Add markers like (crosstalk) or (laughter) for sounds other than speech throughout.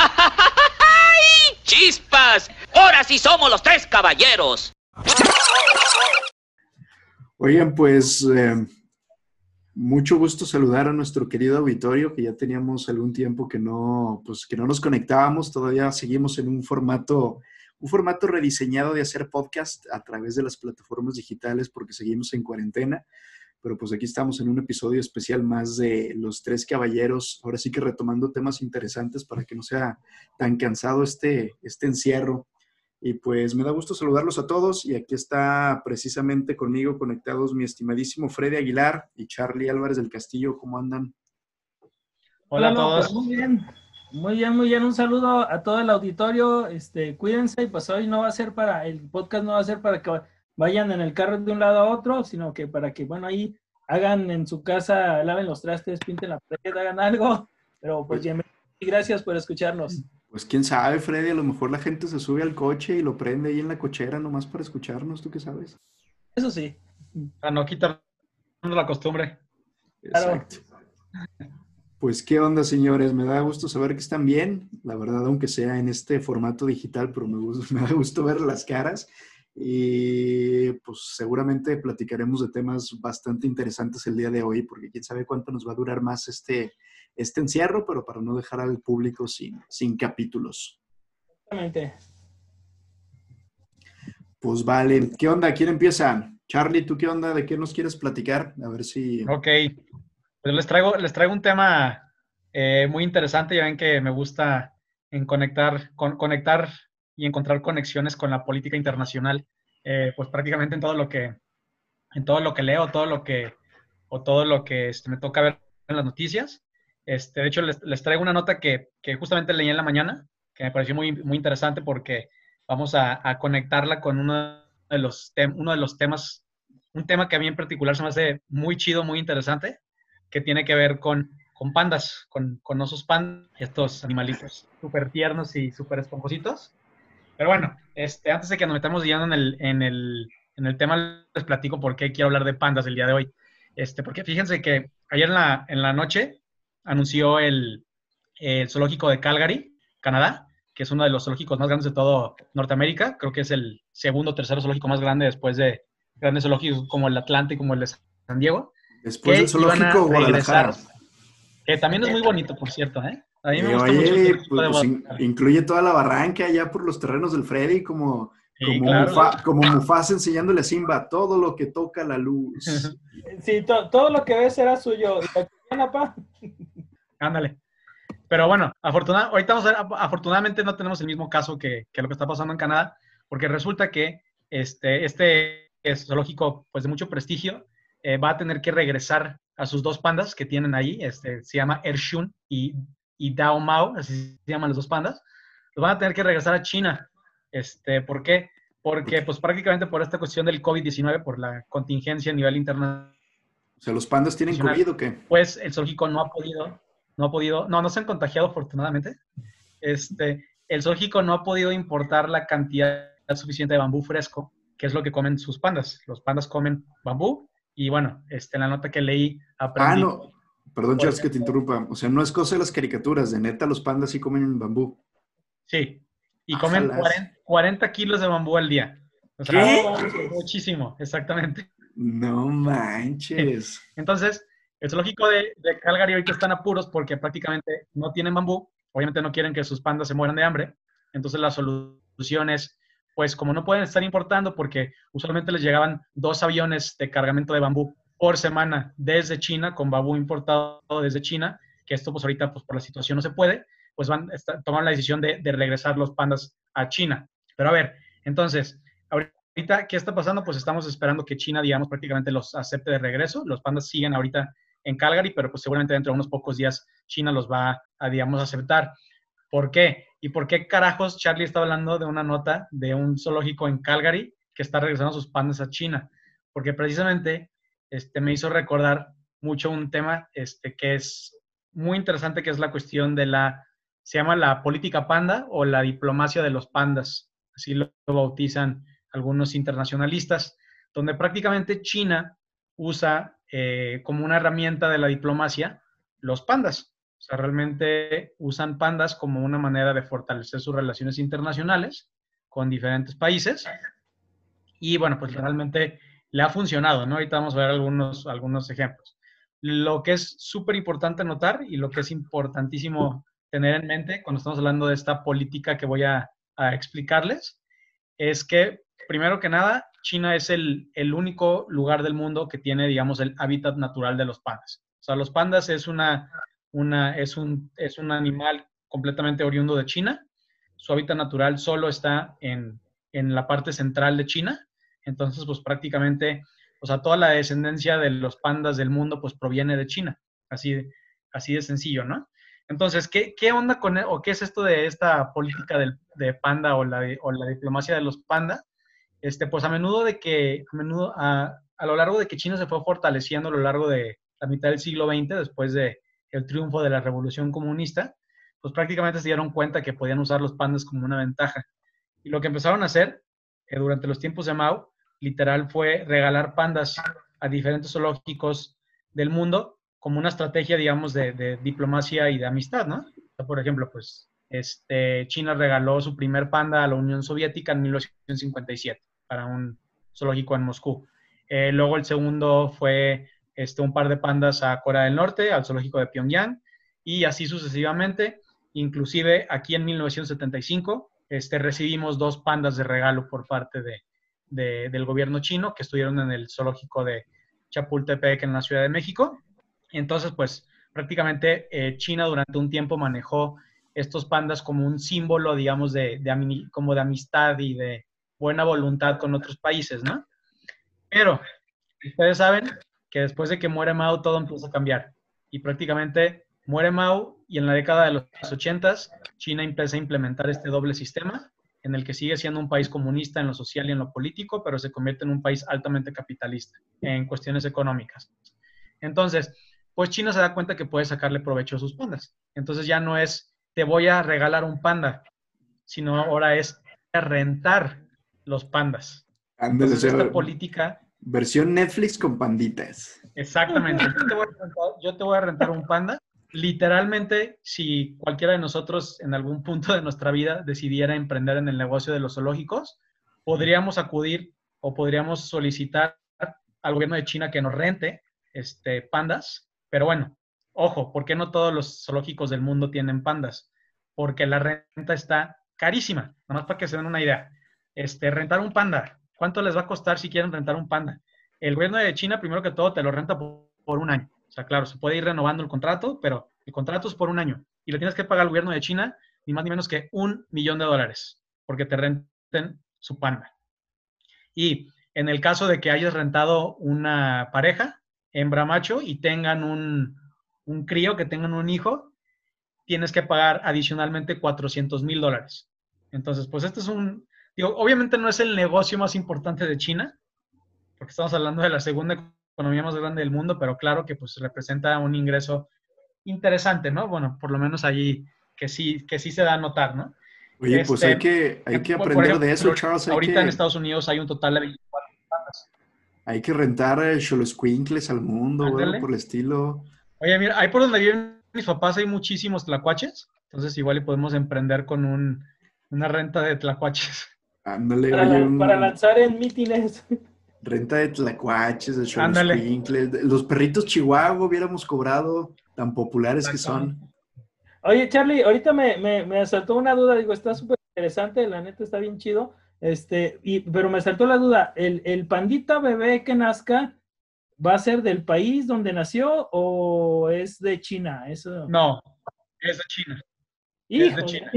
¡Ay, (laughs) ¡Chispas! Ahora sí somos los tres caballeros. Oigan, pues eh, mucho gusto saludar a nuestro querido auditorio, que ya teníamos algún tiempo que no, pues, que no nos conectábamos, todavía seguimos en un formato, un formato rediseñado de hacer podcast a través de las plataformas digitales porque seguimos en cuarentena, pero pues aquí estamos en un episodio especial más de Los Tres Caballeros, ahora sí que retomando temas interesantes para que no sea tan cansado este, este encierro. Y pues me da gusto saludarlos a todos y aquí está precisamente conmigo conectados mi estimadísimo Freddy Aguilar y Charlie Álvarez del Castillo. ¿Cómo andan? Hola, a todos. Pues muy bien, muy bien, muy bien. Un saludo a todo el auditorio. Este, cuídense y pues hoy no va a ser para, el podcast no va a ser para que vayan en el carro de un lado a otro, sino que para que, bueno, ahí hagan en su casa, laven los trastes, pinten la pared, hagan algo. Pero pues bien, gracias por escucharnos. Pues quién sabe, Freddy, a lo mejor la gente se sube al coche y lo prende ahí en la cochera nomás para escucharnos, ¿tú qué sabes? Eso sí. Para no quitarnos la costumbre. Exacto. Pues qué onda, señores, me da gusto saber que están bien, la verdad, aunque sea en este formato digital, pero me, (laughs) me da gusto ver las caras. Y pues seguramente platicaremos de temas bastante interesantes el día de hoy, porque quién sabe cuánto nos va a durar más este, este encierro, pero para no dejar al público sin, sin capítulos. Exactamente. Pues vale, ¿qué onda? ¿Quién empieza? Charlie, ¿tú qué onda? ¿De qué nos quieres platicar? A ver si... Ok, pues les traigo, les traigo un tema eh, muy interesante, ya ven que me gusta en conectar, con, conectar y encontrar conexiones con la política internacional, eh, pues prácticamente en todo lo que, en todo lo que leo, todo lo que, o todo lo que este, me toca ver en las noticias. Este, de hecho, les, traigo una nota que, justamente leí en la mañana, que me pareció muy, muy interesante porque vamos a, conectarla con uno de, los uno de los temas, un tema que a mí en particular se me hace muy chido, muy interesante, que tiene que ver con, con pandas, con, con osos pandas, estos animalitos súper tiernos y súper esponjositos. Pero bueno, este, antes de que nos metamos ya en el, en, el, en el tema, les platico por qué quiero hablar de pandas el día de hoy. Este, porque fíjense que ayer en la, en la noche anunció el, zoológico de Calgary, Canadá, que es uno de los zoológicos más grandes de todo Norteamérica. Creo que es el segundo o tercero zoológico más grande después de grandes zoológicos como el Atlante y como el de San Diego. Después del zoológico Guadalajara. Que también es muy bonito, por cierto, ¿eh? A mí me gusta mucho pues, pues, incluye toda la barranca allá por los terrenos del Freddy, como, como, Mufasa enseñándole a Simba todo lo que toca la luz. (laughs) Sí, todo lo que ves será suyo. (laughs) Ándale. Pero bueno, ahorita vamos a ver, afortunadamente no tenemos el mismo caso que, lo que está pasando en Canadá, porque resulta que este, este zoológico pues, de mucho prestigio eh, va a tener que regresar a sus dos pandas que tienen ahí, este, se llama Ershun y, y Dao Mao, así se llaman los dos pandas, los van a tener que regresar a China. Este, ¿Por qué? Porque pues prácticamente por esta cuestión del COVID-19, por la contingencia a nivel internacional, o sea, ¿los pandas tienen COVID o qué? Pues el zoológico no ha podido, no ha podido, no, no se han contagiado afortunadamente. Este, el zoológico no ha podido importar la cantidad suficiente de bambú fresco, que es lo que comen sus pandas. Los pandas comen bambú y bueno, este, en la nota que leí aprendí... Ah, no. Perdón, Charles, que te interrumpa. O sea, no es cosa de las caricaturas. De neta, los pandas sí comen bambú. Sí. Y comen 40, kilos de bambú al día. O sea, ¿Qué? Muchísimo, exactamente. No manches. Entonces, el zoológico de, de Calgary ahorita están apuros porque prácticamente no tienen bambú. Obviamente no quieren que sus pandas se mueran de hambre. Entonces la solución es, pues como no pueden estar importando porque usualmente les llegaban dos aviones de cargamento de bambú por semana desde China, con bambú importado desde China, que esto pues ahorita pues por la situación no se puede, pues van a tomar la decisión de, de regresar los pandas a China. Pero a ver, entonces, ahorita, ¿qué está pasando? Pues estamos esperando que China, digamos, prácticamente los acepte de regreso. Los pandas siguen ahorita en Calgary, pero pues seguramente dentro de unos pocos días China los va a, digamos, aceptar. ¿Por qué? ¿Y por qué carajos Charlie está hablando de una nota de un zoológico en Calgary que está regresando sus pandas a China? Porque precisamente este, me hizo recordar mucho un tema este, que es muy interesante, que es la cuestión de la, se llama la política panda o la diplomacia de los pandas, así lo bautizan algunos internacionalistas, donde prácticamente China usa eh, como una herramienta de la diplomacia los pandas. O sea, realmente usan pandas como una manera de fortalecer sus relaciones internacionales con diferentes países. Y bueno, pues realmente le ha funcionado, ¿no? Ahorita vamos a ver algunos, algunos ejemplos. Lo que es súper importante notar y lo que es importantísimo tener en mente cuando estamos hablando de esta política que voy a, explicarles es que, primero que nada, China es el, el, único lugar del mundo que tiene, digamos, el hábitat natural de los pandas. O sea, los pandas es, una, una, es, un, es un animal completamente oriundo de China. Su hábitat natural solo está en, en la parte central de China. Entonces, pues prácticamente, o sea, toda la descendencia de los pandas del mundo, pues proviene de China. Así, así de sencillo, ¿no? Entonces, ¿qué, qué onda con, e, o qué es esto de esta política del, de panda o la, o la diplomacia de los pandas? Este, pues a menudo de que, a menudo, a, a, lo largo de que China se fue fortaleciendo a lo largo de la mitad del siglo XX, después de el triunfo de la revolución comunista, pues prácticamente se dieron cuenta que podían usar los pandas como una ventaja. Y lo que empezaron a hacer eh, durante los tiempos de Mao, literal, fue regalar pandas a diferentes zoológicos del mundo como una estrategia, digamos, de, diplomacia y de amistad, ¿no? por ejemplo, pues este, China regaló su primer panda a la Unión Soviética en 1957 para un zoológico en Moscú. Eh, luego el segundo fue este, un par de pandas a Corea del Norte, al zoológico de Pyongyang, y así sucesivamente. Inclusive aquí en 1975 este, recibimos dos pandas de regalo por parte de, del gobierno chino que estuvieron en el zoológico de Chapultepec en la Ciudad de México. Entonces, pues prácticamente eh, China durante un tiempo manejó estos pandas como un símbolo, digamos, de, como de amistad y de buena voluntad con otros países, ¿no? Pero ustedes saben que después de que muere Mao todo empieza a cambiar y prácticamente muere Mao y en la década de los 80 China empieza a implementar este doble sistema en el que sigue siendo un país comunista en lo social y en lo político, pero se convierte en un país altamente capitalista en cuestiones económicas. Entonces, pues China se da cuenta que puede sacarle provecho a sus pandas. Entonces ya no es, te voy a regalar un panda, sino ahora es rentar los pandas. Entonces, esta política... Versión Netflix con panditas. Exactamente. Yo te, voy a rentar, un panda. Literalmente, si cualquiera de nosotros en algún punto de nuestra vida decidiera emprender en el negocio de los zoológicos, podríamos acudir o podríamos solicitar al gobierno de China que nos rente este, pandas pero bueno, ojo, ¿por qué no todos los zoológicos del mundo tienen pandas? Porque la renta está carísima, nada más para que se den una idea. Este, rentar un panda, ¿cuánto les va a costar si quieren rentar un panda? El gobierno de China, primero que todo, te lo renta por, un año. O sea, claro, se puede ir renovando el contrato, pero el contrato es por un año. Y le tienes que pagar al gobierno de China ni más ni menos que un millón de dólares, porque te renten su panda. Y en el caso de que hayas rentado una pareja, hembra macho y tengan un, un crío, que tengan un hijo, tienes que pagar adicionalmente 400 mil dólares. Entonces, pues este es un, digo, obviamente no es el negocio más importante de China, porque estamos hablando de la segunda economía más grande del mundo, pero claro que pues representa un ingreso interesante, ¿no? Bueno, por lo menos allí que sí, que sí se da a notar, ¿no? Oye, pues hay este, que, hay que aprender de eso, Charles. ahorita en Estados Unidos hay un total de 24 hay que rentar eh, Xoloscuincles al mundo, güey, por el estilo. Oye, mira, ahí por donde viven mis papás hay muchísimos tlacuaches. Entonces igual y podemos emprender con un, una renta de tlacuaches. Ándale, para, lanzar en mítines. Renta de tlacuaches, de Xoloscuincles. Los perritos chihuahua hubiéramos cobrado, tan populares que son. Oye, Charlie, ahorita me, me, me asaltó una duda. Digo, está súper interesante, la neta está bien chido. Este, y, pero me saltó la duda, ¿el, ¿el, pandita bebé que nazca va a ser del país donde nació o es de China? Eso... No, es de China. Es de China.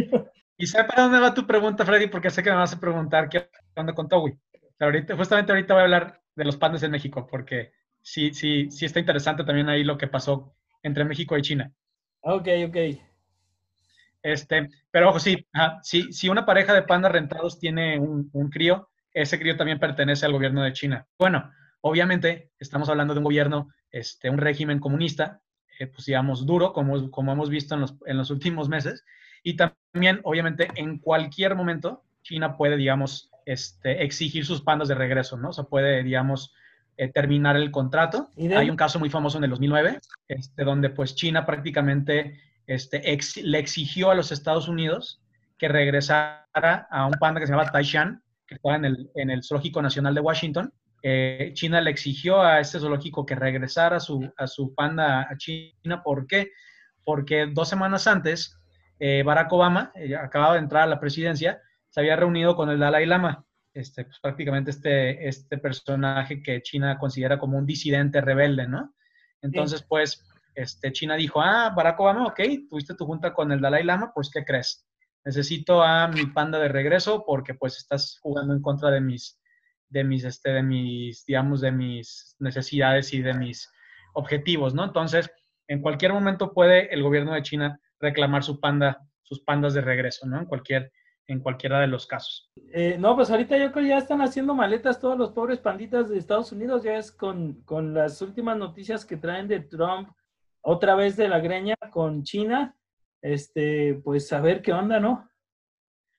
Y sé para dónde va tu pregunta, Freddy, porque sé que me vas a preguntar qué onda con Towi. Ahorita, justamente ahorita voy a hablar de los pandas en México, porque sí, sí, sí está interesante también ahí lo que pasó entre México y China. Ok, ok. Este, pero ojo, sí, si, una pareja de pandas rentados tiene un, crío, ese crío también pertenece al gobierno de China. Bueno, obviamente estamos hablando de un gobierno, este, un régimen comunista, eh, pues digamos, duro, como, como hemos visto en los, en los últimos meses. Y también, obviamente, en cualquier momento, China puede, digamos, este, exigir sus pandas de regreso, ¿no? O sea, puede, digamos, eh, terminar el contrato. Hay un caso muy famoso en el 2009, este, donde pues China prácticamente este, le exigió a los Estados Unidos que regresara a un panda que se llama Taishan, que estaba en el, en el Zoológico Nacional de Washington. Eh, China le exigió a este zoológico que regresara a su, a su panda a China. ¿Por qué? Porque dos semanas antes, eh, Barack Obama, acababa de entrar a la presidencia, se había reunido con el Dalai Lama, este, pues, prácticamente este, este personaje que China considera como un disidente rebelde, ¿no? Entonces, pues, este, China dijo, ah, Barack Obama, ok, tuviste tu junta con el Dalai Lama, pues, ¿qué crees? Necesito a mi panda de regreso porque, pues, estás jugando en contra de mis, de mis, este, de mis, digamos, de mis necesidades y de mis objetivos, ¿no? Entonces, en cualquier momento puede el gobierno de China reclamar su panda, sus pandas de regreso, ¿no? En cualquier, en cualquiera de los casos. Eh, no, pues ahorita yo creo que ya están haciendo maletas todos los pobres panditas de Estados Unidos, ya es con, con las últimas noticias que traen de Trump otra vez de la greña con China, este, pues a ver qué onda, ¿no?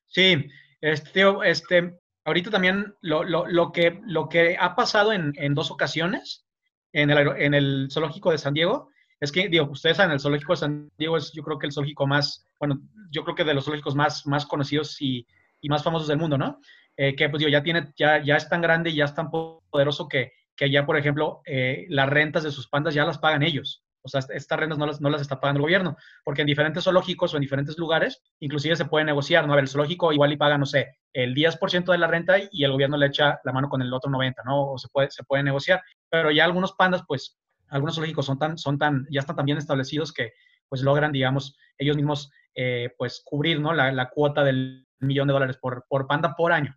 Sí, este, este, ahorita también lo, lo, lo que, lo que ha pasado en, en dos ocasiones en el, en el zoológico de San Diego, es que, digo, ustedes saben, el zoológico de San Diego es yo creo que el zoológico más, bueno, yo creo que de los zoológicos más, más conocidos y, y más famosos del mundo, ¿no? Eh, que pues digo, ya tiene, ya, ya es tan grande y ya es tan poderoso que, que ya, por ejemplo, eh, las rentas de sus pandas ya las pagan ellos. O sea, estas rentas no las, no las está pagando el gobierno, porque en diferentes zoológicos o en diferentes lugares, inclusive se puede negociar, ¿no? A ver, el zoológico igual y paga, no sé, el 10% de la renta y el gobierno le echa la mano con el otro 90%, ¿no? O se puede, se puede negociar. Pero ya algunos pandas, pues, algunos zoológicos son tan, son tan, ya están tan bien establecidos que, pues, logran, digamos, ellos mismos, eh, pues, cubrir, ¿no? La, la, cuota del millón de dólares por, por panda por año.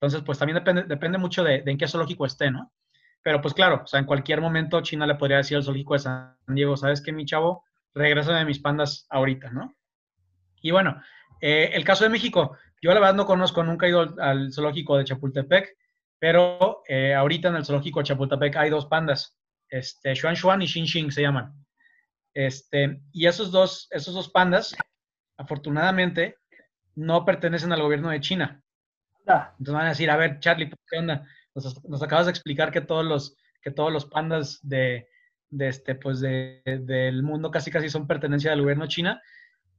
Entonces, pues, también depende, depende mucho de, de en qué zoológico esté, ¿no? Pero pues claro, o sea, en cualquier momento China le podría decir al zoológico de San Diego, ¿sabes qué, mi chavo? Regrésame mis pandas ahorita, ¿no? Y bueno, eh, el caso de México, yo la verdad no conozco, nunca he ido al, zoológico de Chapultepec, pero eh, ahorita en el zoológico de Chapultepec hay dos pandas, este, Xuan Xuan y Xin Xin se llaman. Este, y esos dos, esos dos pandas, afortunadamente, no pertenecen al gobierno de China. Entonces van a decir, a ver, Charlie, ¿qué onda? Nos, acabas de explicar que todos los, que todos los pandas de, de este, pues de, del mundo casi casi son pertenencia del gobierno china.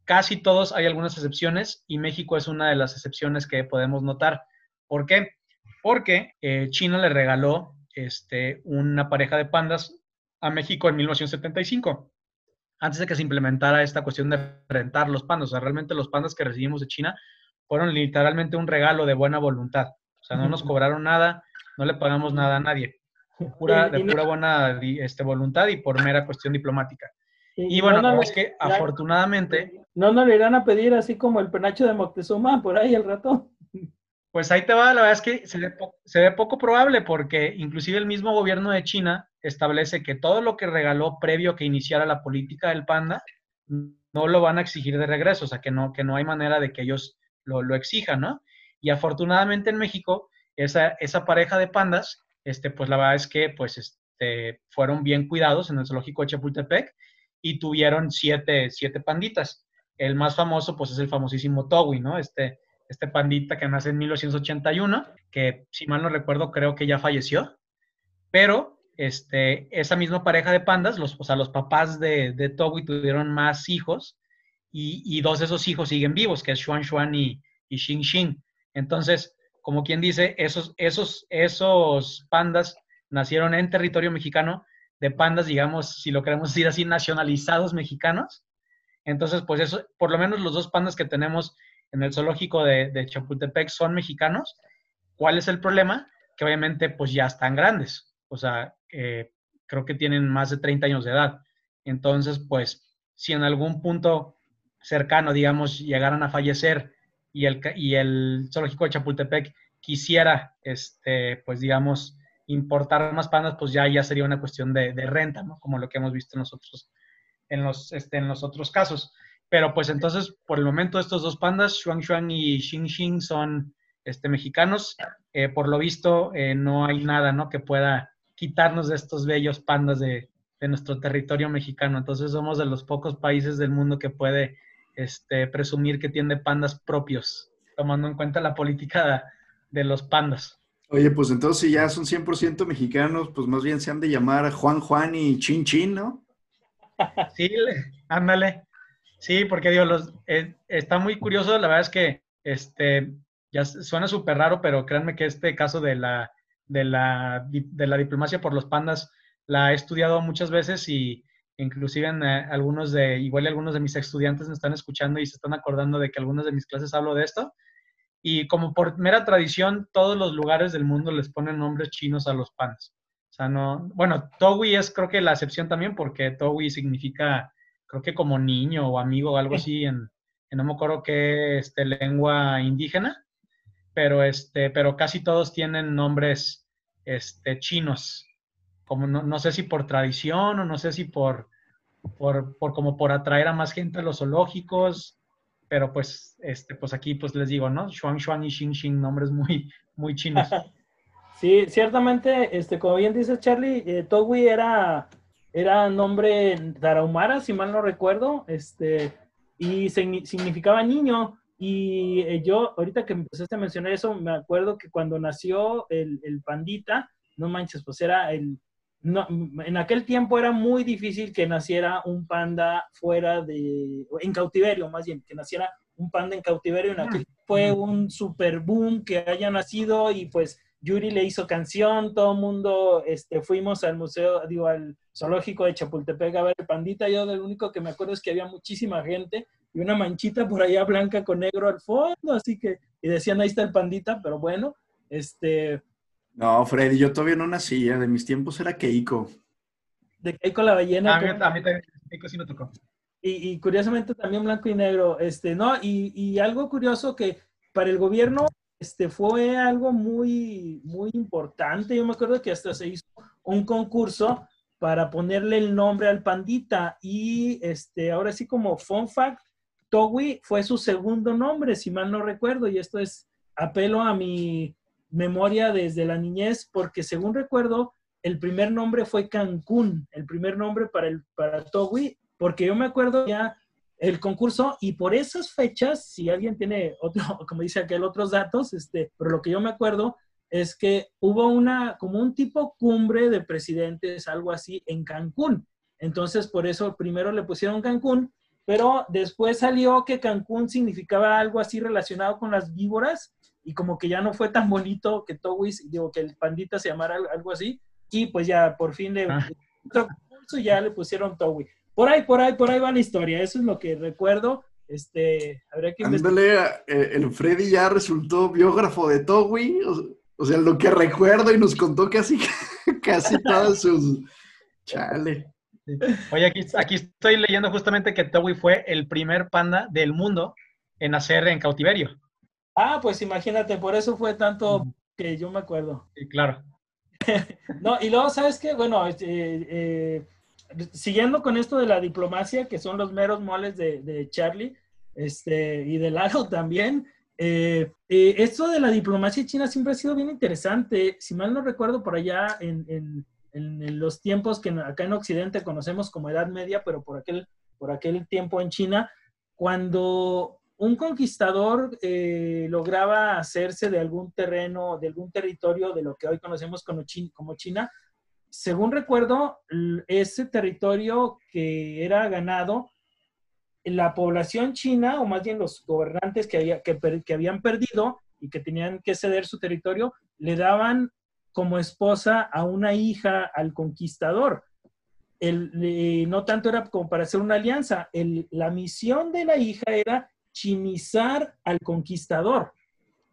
Casi todos, hay algunas excepciones y México es una de las excepciones que podemos notar. ¿Por qué? Porque eh, China le regaló este, una pareja de pandas a México en 1975, antes de que se implementara esta cuestión de rentar los pandas. O sea, realmente los pandas que recibimos de China fueron literalmente un regalo de buena voluntad. O sea, no nos cobraron nada, no le pagamos nada a nadie, pura, de pura buena este, voluntad y por mera cuestión diplomática. Y, bueno, es que afortunadamente... No nos le irán a pedir así como el penacho de Moctezuma por ahí el rato. Pues ahí te va, la verdad es que se ve, se ve poco probable porque inclusive el mismo gobierno de China establece que todo lo que regaló previo a que iniciara la política del panda no lo van a exigir de regreso, o sea, que no, que no hay manera de que ellos lo, lo exijan, ¿no? Y afortunadamente en México esa, esa pareja de pandas, este, pues la verdad es que pues, este, fueron bien cuidados en el zoológico de Chapultepec y tuvieron siete, siete panditas. El más famoso, pues, es el famosísimo Towi, ¿no? Este, este pandita que nace en 1981, que si mal no recuerdo, creo que ya falleció, pero este, esa misma pareja de pandas, los, o sea, los papás de, de Towi tuvieron más hijos y, y, dos de esos hijos siguen vivos, que es Xuan Xuan y, y Xing Xing. Entonces, como quien dice, esos, esos, esos pandas nacieron en territorio mexicano, de pandas, digamos, si lo queremos decir así, nacionalizados mexicanos. Entonces, pues eso, por lo menos los dos pandas que tenemos en el zoológico de, de Chapultepec son mexicanos. ¿Cuál es el problema? Que obviamente pues ya están grandes, o sea, eh, creo que tienen más de 30 años de edad. Entonces, pues, si en algún punto cercano, digamos, llegaran a fallecer y el, y el zoológico de Chapultepec quisiera, este, pues digamos, importar más pandas, pues ya, ya sería una cuestión de, de renta, ¿no? Como lo que hemos visto nosotros en los, este, en los otros casos. Pero pues entonces, por el momento, estos dos pandas, Xuan Xuan y Xing Xing, son este, mexicanos. Eh, por lo visto, eh, no hay nada, ¿no? Que pueda quitarnos de estos bellos pandas de, de, nuestro territorio mexicano. Entonces somos de los pocos países del mundo que puede este, presumir que tiene pandas propios, tomando en cuenta la política de, los pandas. Oye, pues entonces si ya son 100% mexicanos, pues más bien se han de llamar Juan Juan y Chin Chin, ¿no? (laughs) Sí, ándale. Sí, porque digo, los, eh, está muy curioso, la verdad es que este, ya suena súper raro, pero créanme que este caso de la, de, la, de la diplomacia por los pandas la he estudiado muchas veces y inclusive en, eh, algunos de, igual algunos de mis estudiantes me están escuchando y se están acordando de que algunas de mis clases hablo de esto. Y como por mera tradición, todos los lugares del mundo les ponen nombres chinos a los pandas. O sea, no, bueno, Towi es creo que la excepción también porque Towi significa, creo que como niño o amigo o algo así en, no me acuerdo qué este, lengua indígena, pero, este, pero casi todos tienen nombres este, chinos como no, sé si por tradición o no sé si por, por, por, como por atraer a más gente a los zoológicos, pero pues, este, pues aquí pues les digo, ¿no? Xuan Xuan y Xing Xing, nombres muy, muy chinos. (laughs) Sí, ciertamente, este, como bien dice Charlie, eh, Togui era, era nombre tarahumara, si mal no recuerdo, este, y significaba niño. Y eh, yo, ahorita que empezaste a mencionar eso, me acuerdo que cuando nació el, el pandita, no manches, pues era el, no, en aquel tiempo era muy difícil que naciera un panda fuera de, en cautiverio más bien, que naciera un panda en cautiverio. En aquel fue un super boom que haya nacido y pues Yuri le hizo canción, todo el mundo este, fuimos al museo, digo, al zoológico de Chapultepec a ver el pandita. Yo lo único que me acuerdo es que había muchísima gente y una manchita por allá blanca con negro al fondo, así que, y decían ahí está el pandita, pero bueno, este, no, Freddy, yo todavía no nací, ¿eh? de mis tiempos era Keiko. De Keiko la ballena. A mí, también Keiko sí me tocó. Y, curiosamente también blanco y negro, este, ¿no? Y, algo curioso que para el gobierno este, fue algo muy, muy importante. Yo me acuerdo que hasta se hizo un concurso para ponerle el nombre al pandita y este, ahora sí como fun fact, Towi fue su segundo nombre, si mal no recuerdo, y esto es apelo a mi memoria desde la niñez, porque según recuerdo, el primer nombre fue Cancún, el primer nombre para, el, para Togui, porque yo me acuerdo ya el concurso y por esas fechas, si alguien tiene otro, (laughs) como dice aquel, otros datos, este, pero lo que yo me acuerdo es que hubo una, como un tipo cumbre de presidentes, algo así, en Cancún. Entonces, por eso primero le pusieron Cancún, pero después salió que Cancún significaba algo así relacionado con las víboras y como que ya no fue tan bonito que Towis, digo, que el pandita se llamara algo así, y pues ya por fin le, ah. (laughs) ya le pusieron Towi. Por ahí, por ahí, por ahí va la historia, eso es lo que recuerdo. Este, habría que Ándale, eh, el Freddy ya resultó biógrafo de Towi, o, sea, lo que recuerdo y nos contó casi, casi todas sus... Chale. Oye, aquí, aquí estoy leyendo justamente que Towi fue el primer panda del mundo en nacer en cautiverio. Ah, pues imagínate, por eso fue tanto que yo me acuerdo. Sí, claro. (laughs) no, y luego, ¿sabes qué? Bueno, este, eh, siguiendo con esto de la diplomacia, que son los meros moles de, Charlie, este, y de Lalo también, eh, eh, esto de la diplomacia china siempre ha sido bien interesante. Si mal no recuerdo, por allá en, en, en, los tiempos que acá en Occidente conocemos como Edad Media, pero por aquel, por aquel tiempo en China, cuando un conquistador eh, lograba hacerse de algún terreno, de algún territorio de lo que hoy conocemos como China. Según recuerdo, ese territorio que era ganado, la población china, o más bien los gobernantes que, había, que, habían perdido y que tenían que ceder su territorio, le daban como esposa a una hija al conquistador. El, no tanto era como para hacer una alianza, la misión de la hija era chinizar al conquistador.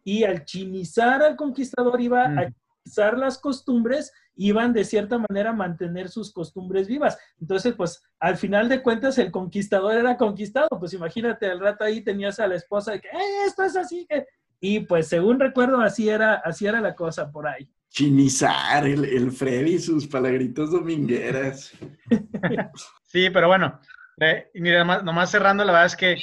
Y al chinizar al conquistador iba a chinizar las costumbres, iban de cierta manera a mantener sus costumbres vivas. Entonces, pues al final de cuentas el conquistador era conquistado. Pues imagínate, al rato ahí tenías a la esposa de que, esto es así. Que... Y pues según recuerdo, así era, así era la cosa por ahí. Chinizar, el, el Freddy y sus palagritos domingueras. (laughs) Sí, pero bueno, eh, mira, nomás cerrando, la verdad es que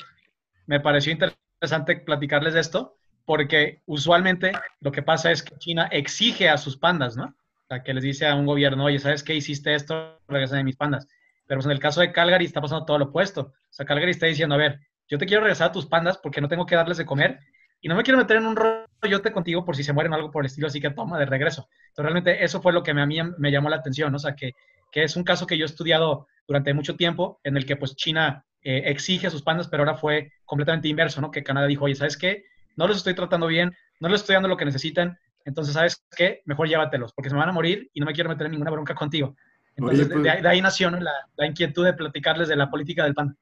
me pareció interesante platicarles de esto, porque usualmente lo que pasa es que China exige a sus pandas, ¿no? Que les dice a un gobierno, oye, ¿sabes qué? Hiciste esto, regresa de mis pandas. Pero pues en el caso de Calgary está pasando todo lo opuesto. O sea, Calgary está diciendo, a ver, yo te quiero regresar a tus pandas porque no tengo que darles de comer y no me quiero meter en un rollote contigo por si se mueren o algo por el estilo, así que toma de regreso. Entonces, realmente eso fue lo que a mí me llamó la atención, ¿no? o sea, que, que es un caso que yo he estudiado durante mucho tiempo, en el que pues China eh, exige a sus pandas, pero ahora fue completamente inverso, ¿no? Que Canadá dijo, oye, ¿sabes qué? No los estoy tratando bien, no les estoy dando lo que necesitan, entonces, ¿sabes qué? Mejor llévatelos, porque se me van a morir y no me quiero meter en ninguna bronca contigo. Entonces, de, pues ahí, nació la, inquietud de platicarles de la política del pan.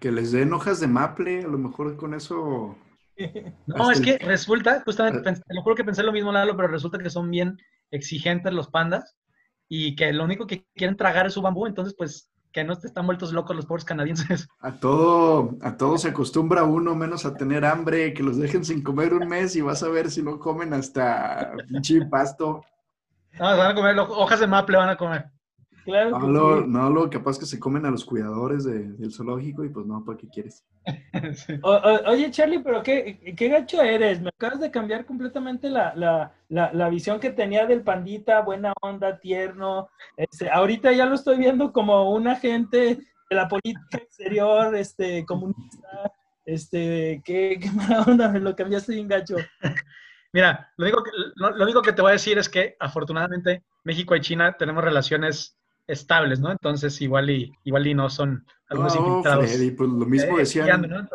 Que les den hojas de maple, a lo mejor con eso... (laughs) No, es que resulta, justamente, ah. te lo juro que pensé lo mismo, Lalo, pero resulta que son bien exigentes los pandas y que lo único que quieren tragar es su bambú, entonces pues que no están vueltos locos los pobres canadienses. (laughs) A todo, a todo se acostumbra uno, menos a tener hambre, que los dejen sin comer un mes y vas a ver si no comen hasta pinche pasto. No, van a comer hojas de maple, van a comer. Claro no, lo, no, lo capaz que se comen a los cuidadores del zoológico y pues no, ¿para qué quieres? (laughs) oye, Charlie, pero qué, qué, gacho eres. Me acabas de cambiar completamente la, la, la, visión que tenía del pandita, buena onda, tierno. Este, ahorita ya lo estoy viendo como un agente de la política exterior, este, comunista. Este, qué, qué mala onda, me lo cambiaste bien gacho. (laughs) Mira, lo único, que, lo único que te voy a decir es que afortunadamente México y China tenemos relaciones estables, ¿no? Entonces igual y, igual y no son algunos no, Freddy, pues lo mismo eh, decían,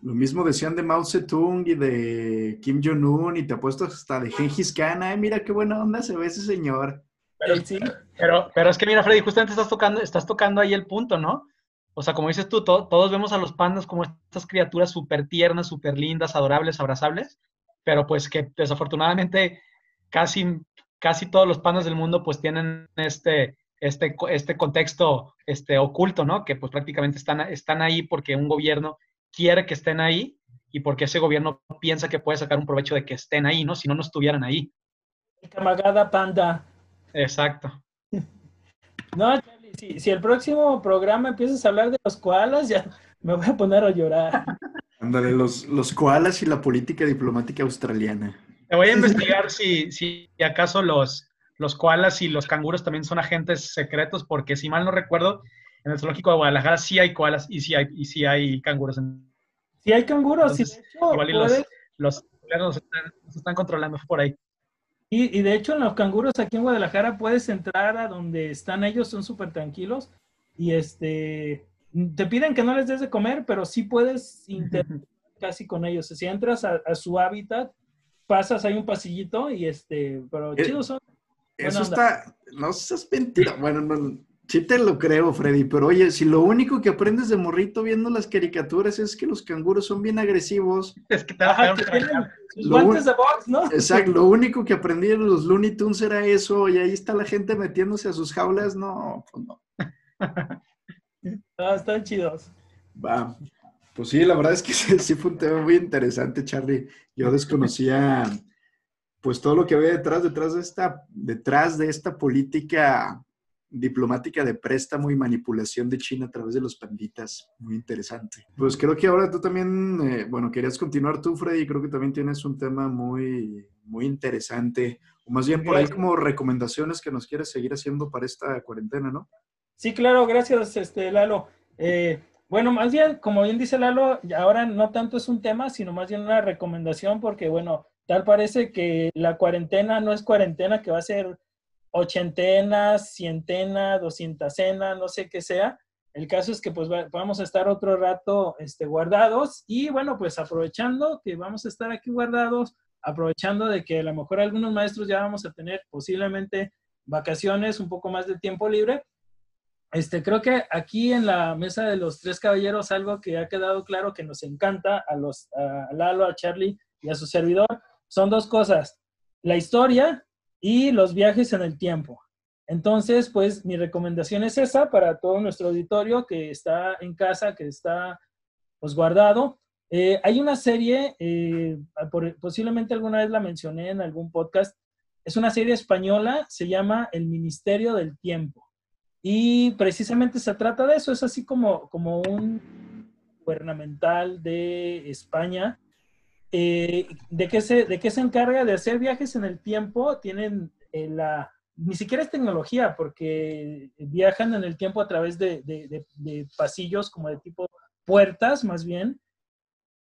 lo mismo decían de Mao Zedong y de Kim Jong-un y te apuesto hasta de Gengis Khan, ay, mira qué buena onda se ve ese señor. Pero, sí. pero, pero es que mira, Freddy, justamente estás tocando, estás tocando ahí el punto, ¿no? O sea, como dices tú, todos vemos a los pandas como estas criaturas súper tiernas, súper lindas, adorables, abrazables, pero pues que desafortunadamente casi, casi todos los pandas del mundo pues tienen este, este, este contexto este, oculto, ¿no? Que pues prácticamente están, están ahí porque un gobierno quiere que estén ahí y porque ese gobierno piensa que puede sacar un provecho de que estén ahí, ¿no? Si no, no estuvieran ahí. Camagada panda. Exacto. No, Charlie, si, el próximo programa empiezas a hablar de los koalas, ya me voy a poner a llorar. Ándale, los, los koalas y la política diplomática australiana. Te voy a investigar si, si acaso los, los koalas y los canguros también son agentes secretos, porque si mal no recuerdo, en el zoológico de Guadalajara sí hay koalas y sí hay, y sí hay canguros. Sí hay canguros, sí. igual los, los, los están, están, controlando por ahí. Y, y, de hecho en los canguros aquí en Guadalajara puedes entrar a donde están ellos, son súper tranquilos y este te piden que no les des de comer, pero sí puedes interactuar (laughs) casi con ellos. Si entras a, su hábitat, pasas ahí un pasillito y este, pero eh, chidos son. Eso está, no seas mentira. Bueno, no, sí te lo creo, Freddy, pero oye, si lo único que aprendes de morrito viendo las caricaturas es que los canguros son bien agresivos. Es que te Ajá, guantes de box, ¿no? Exacto, lo único que aprendí en los Looney Tunes era eso, y ahí está la gente metiéndose a sus jaulas, no, pues no. (laughs) ah, están chidos. Va. Pues sí, la verdad es que (laughs) sí fue un tema muy interesante, Charlie. Yo desconocía pues todo lo que había detrás, detrás de esta, detrás de esta política diplomática de préstamo y manipulación de China a través de los panditas. Muy interesante. Pues creo que ahora tú también, eh, bueno, querías continuar tú, Freddy, creo que también tienes un tema muy, muy interesante, o más bien por ahí como recomendaciones que nos quieres seguir haciendo para esta cuarentena, ¿no? Sí, claro, gracias, este, Lalo. Eh, bueno, más bien, como bien dice Lalo, ahora no tanto es un tema, sino más bien una recomendación, porque bueno, Tal parece que la cuarentena no es cuarentena, que va a ser ochentena, cientena, doscientacena, no sé qué sea. El caso es que pues vamos a estar otro rato este, guardados y bueno, pues aprovechando que vamos a estar aquí guardados, aprovechando de que a lo mejor algunos maestros ya vamos a tener posiblemente vacaciones, un poco más de tiempo libre. Este, creo que aquí en la mesa de los tres caballeros algo que ha quedado claro que nos encanta a los a Lalo, a Charlie y a su servidor son dos cosas, la historia y los viajes en el tiempo. Entonces, pues mi recomendación es esa para todo nuestro auditorio que está en casa, que está pues guardado. Eh, hay una serie, eh, posiblemente alguna vez la mencioné en algún podcast, es una serie española, se llama El Ministerio del Tiempo. Y precisamente se trata de eso, es así como, como un gubernamental de España eh, ¿de, qué se, ¿De qué se encarga? De hacer viajes en el tiempo. Tienen eh, la... Ni siquiera es tecnología, porque viajan en el tiempo a través de, pasillos como de tipo puertas, más bien.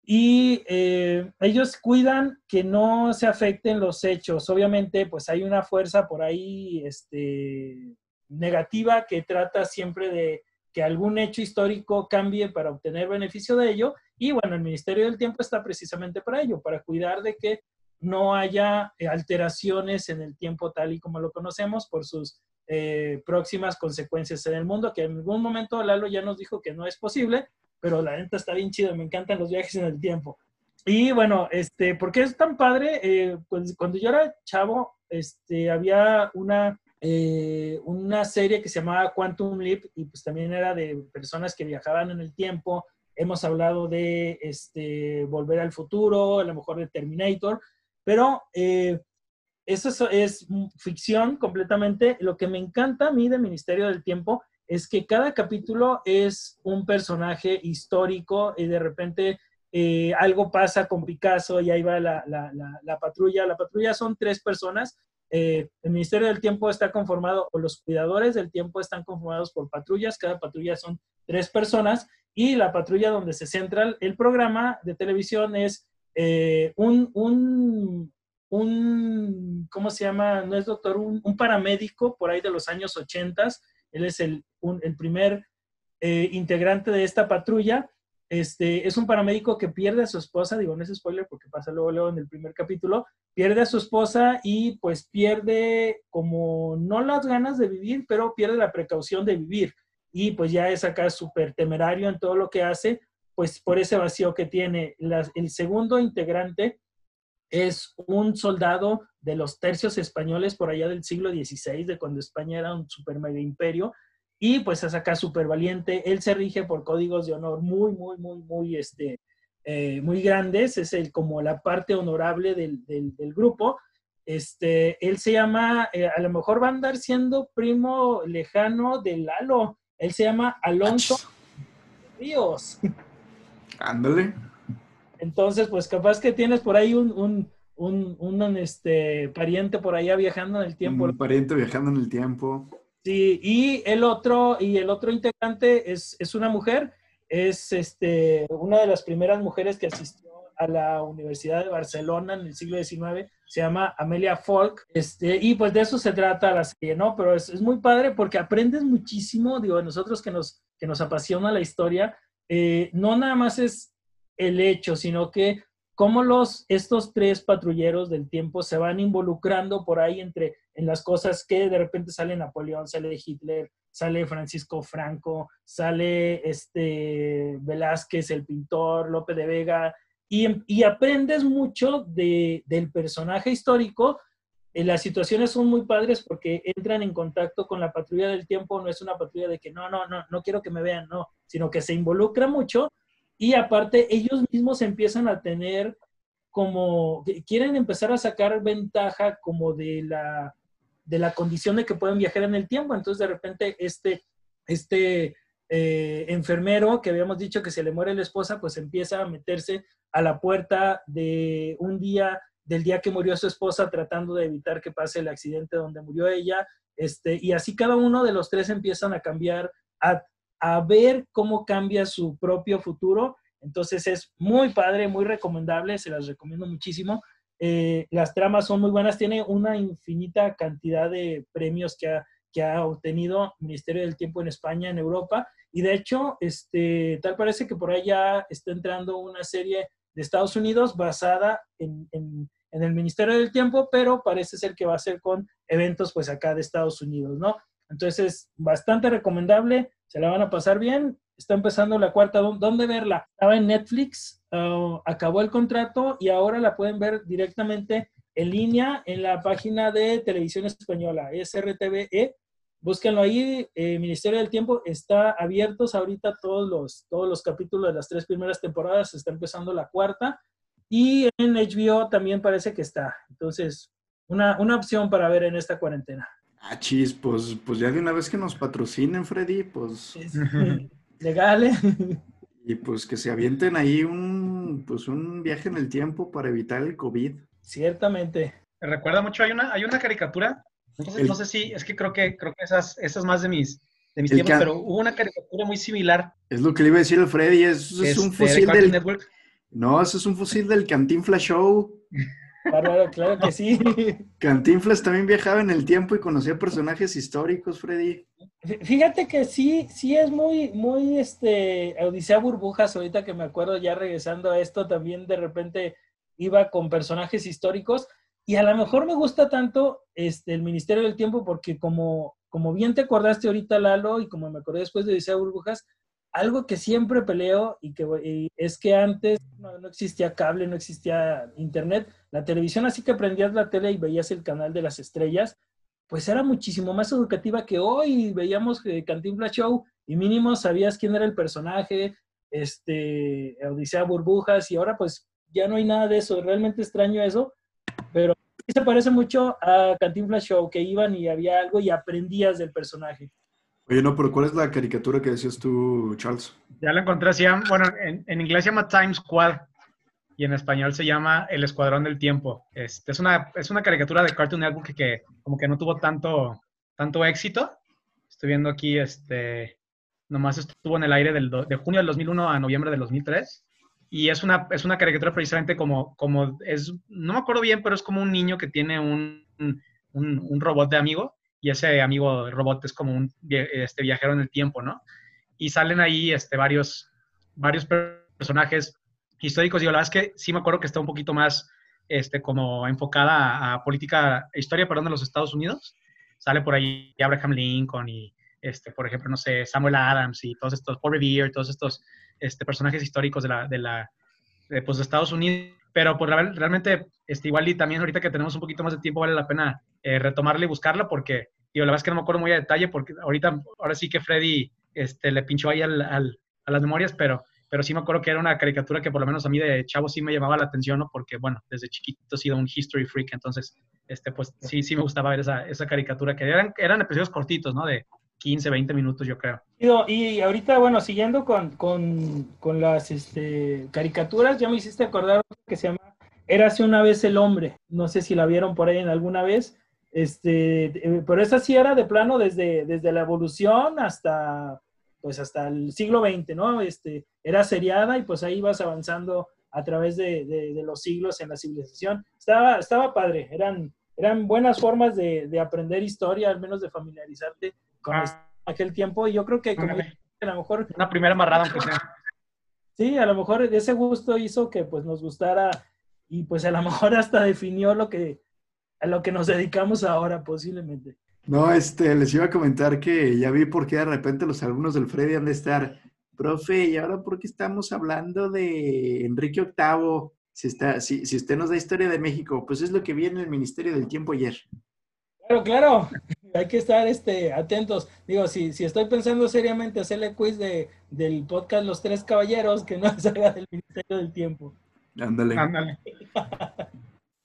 Y eh, ellos cuidan que no se afecten los hechos. Obviamente, pues hay una fuerza por ahí este, negativa que trata siempre de que algún hecho histórico cambie para obtener beneficio de ello. Y bueno, el Ministerio del Tiempo está precisamente para ello, para cuidar de que no haya eh, alteraciones en el tiempo tal y como lo conocemos por sus eh, próximas consecuencias en el mundo, que en algún momento Lalo ya nos dijo que no es posible, pero la neta está bien chido, me encantan los viajes en el tiempo. Y bueno, este, ¿por qué es tan padre? Eh, pues, cuando yo era chavo, este, había una, una serie que se llamaba Quantum Leap y pues también era de personas que viajaban en el tiempo. Hemos hablado de este, Volver al Futuro, a lo mejor de Terminator, pero eh, eso es, ficción completamente. Lo que me encanta a mí de Ministerio del Tiempo es que cada capítulo es un personaje histórico y de repente eh, algo pasa con Picasso y ahí va la, patrulla. La patrulla son tres personas. Eh, el Ministerio del Tiempo está conformado, o los cuidadores del tiempo están conformados por patrullas. Cada patrulla son tres personas y la patrulla donde se centra el programa de televisión es eh, un, un, un, ¿cómo se llama? No es doctor, un, paramédico por ahí de los años 80. Él es el, el primer eh, integrante de esta patrulla. Este, es un paramédico que pierde a su esposa, digo, no es spoiler porque pasa luego, luego en el primer capítulo, pierde a su esposa y pues pierde como no las ganas de vivir, pero pierde la precaución de vivir. Y pues ya es acá súper temerario en todo lo que hace, pues por ese vacío que tiene. el segundo integrante es un soldado de los tercios españoles por allá del siglo XVI, de cuando España era un super mega imperio, y pues es acá súper valiente. Él se rige por códigos de honor muy, muy, muy, muy, este, eh, muy grandes. Es el, como la parte honorable del, del, grupo. Este, él se llama, eh, a lo mejor va a andar siendo primo lejano de Lalo. Él se llama Alonso Ríos. Ándale. Entonces, pues capaz que tienes por ahí un, un, un, un, este, pariente por allá viajando en el tiempo. Un pariente viajando en el tiempo. Sí, y el otro, y el otro integrante es, es una mujer, es este, una de las primeras mujeres que asistió a la Universidad de Barcelona en el siglo XIX, se llama Amelia Folk, este, y pues de eso se trata la serie, ¿no? Pero es, es muy padre porque aprendes muchísimo, digo, nosotros que nos, que nos apasiona la historia, eh, no nada más es el hecho, sino que cómo los, estos tres patrulleros del tiempo se van involucrando por ahí entre en las cosas que de repente sale Napoleón, sale Hitler, sale Francisco Franco, sale este Velázquez, el pintor, Lope de Vega, y, aprendes mucho de, del personaje histórico. Eh, las situaciones son muy padres porque entran en contacto con la patrulla del tiempo, no es una patrulla de que no, no, no, no quiero que me vean, no, sino que se involucra mucho y aparte ellos mismos empiezan a tener como, quieren empezar a sacar ventaja como de la, de la condición de que pueden viajar en el tiempo. Entonces de repente este, este eh, enfermero que habíamos dicho que se le muere la esposa, pues empieza a meterse a la puerta de un día, del día que murió su esposa, tratando de evitar que pase el accidente donde murió ella. Este, y así cada uno de los tres empiezan a cambiar, a, a ver cómo cambia su propio futuro. Entonces es muy padre, muy recomendable, se las recomiendo muchísimo. Eh, las tramas son muy buenas, tiene una infinita cantidad de premios que ha, que ha obtenido Ministerio del Tiempo en España, en Europa, y de hecho, este, tal parece que por allá está entrando una serie de Estados Unidos basada en, en, el Ministerio del Tiempo, pero parece ser que va a ser con eventos pues acá de Estados Unidos, ¿no? Entonces, bastante recomendable, se la van a pasar bien. Está empezando la cuarta, ¿dónde verla? Estaba en Netflix, uh, acabó el contrato y ahora la pueden ver directamente en línea en la página de Televisión Española, SRTVE. Búsquenlo ahí, eh, Ministerio del Tiempo está abiertos ahorita todos los, todos los capítulos de las tres primeras temporadas, está empezando la cuarta y en HBO también parece que está. Entonces, una, una opción para ver en esta cuarentena. Ah, chis, pues, pues ya de una vez que nos patrocinen, Freddy, pues. (laughs) Legal, ¿eh? Y pues que se avienten ahí un, pues un viaje en el tiempo para evitar el COVID. Ciertamente. Me recuerda mucho, hay una, hay una caricatura, no sé, si, es que creo que, creo que esas, esas más de mis, de mis tiempos, pero hubo una caricatura muy similar. Es lo que le iba a decir al Freddy, eso es, un fusil del... Network. No, eso es un fusil del Cantinflas Show. (laughs) Bárbaro, claro que sí. Cantinflas también viajaba en el tiempo y conocía personajes históricos, Freddy. Fíjate que sí, sí es muy, muy, este, Odisea Burbujas, ahorita que me acuerdo ya regresando a esto, también de repente iba con personajes históricos y a lo mejor me gusta tanto este, el Ministerio del Tiempo porque como, como bien te acordaste ahorita, Lalo, y como me acordé después de Odisea Burbujas, algo que siempre peleo y que es que antes no, existía cable, no existía internet, la televisión así que prendías la tele y veías el canal de las estrellas pues era muchísimo más educativa que hoy. Veíamos que Cantinflas Show y mínimo sabías quién era el personaje, este, Odisea Burbujas, y ahora pues ya no hay nada de eso. Realmente extraño eso, pero se parece mucho a Cantinflas Show, que iban y había algo y aprendías del personaje. Oye, no, pero ¿cuál es la caricatura que decías tú, Charles? Ya la encontré, se bueno, en, en inglés se llama Times Squad y en español se llama El Escuadrón del Tiempo. Este, es, una, es una caricatura de Cartoon Network que, como que no tuvo tanto, tanto éxito. Estoy viendo aquí, este, nomás estuvo en el aire del de junio del 2001 a noviembre del 2003. Y es una, es una caricatura precisamente como, como es, no me acuerdo bien, pero es como un niño que tiene un, un, un robot de amigo y ese amigo robot es como un este, viajero en el tiempo, ¿no? Y salen ahí este, varios, varios personajes históricos, digo, la verdad es que sí me acuerdo que está un poquito más este, como enfocada a, política, historia, perdón, de los Estados Unidos. Sale por ahí Abraham Lincoln y, este, por ejemplo, no sé, Samuel Adams y todos estos, Paul Revere, todos estos este, personajes históricos de la, de la, de, pues, de Estados Unidos. Pero pues realmente, este, igual y también ahorita que tenemos un poquito más de tiempo, vale la pena eh, retomarla y buscarla porque, digo, la verdad es que no me acuerdo muy a detalle porque ahorita, ahora sí que Freddy este, le pinchó ahí al, al, a las memorias, pero pero sí me acuerdo que era una caricatura que por lo menos a mí de chavo sí me llamaba la atención, ¿no? Porque, bueno, desde chiquito he sido un history freak, entonces, este, pues sí, sí me gustaba ver esa, esa caricatura, que eran, eran episodios cortitos, ¿no? De 15, 20 minutos, yo creo. Y ahorita, bueno, siguiendo con, con, con las este, caricaturas, ya me hiciste acordar que se llama Érase una vez el hombre, no sé si la vieron por ahí en alguna vez, este, eh, pero esa sí era de plano desde, desde la evolución hasta pues hasta el siglo XX, ¿no? Este, era seriada y pues ahí vas avanzando a través de, de, los siglos en la civilización. Estaba, estaba padre, eran, eran buenas formas de, de aprender historia, al menos de familiarizarte con ah. aquel tiempo y yo creo que como a lo mejor... Una primera amarrada, aunque sea. (laughs) Sí, a lo mejor ese gusto hizo que pues nos gustara y pues a lo mejor hasta definió lo que, a lo que nos dedicamos ahora posiblemente. No, este, les iba a comentar que ya vi por qué de repente los alumnos del Freddy han de estar, profe, ¿y ahora por qué estamos hablando de Enrique VIII? Si, está, si, si usted nos da historia de México, pues es lo que viene en el Ministerio del Tiempo ayer. Claro, claro, (laughs) hay que estar este, atentos. Digo, si, si estoy pensando seriamente hacerle quiz de, del podcast Los Tres Caballeros, que no (laughs) salga del Ministerio del Tiempo. Ándale. Ándale. (laughs)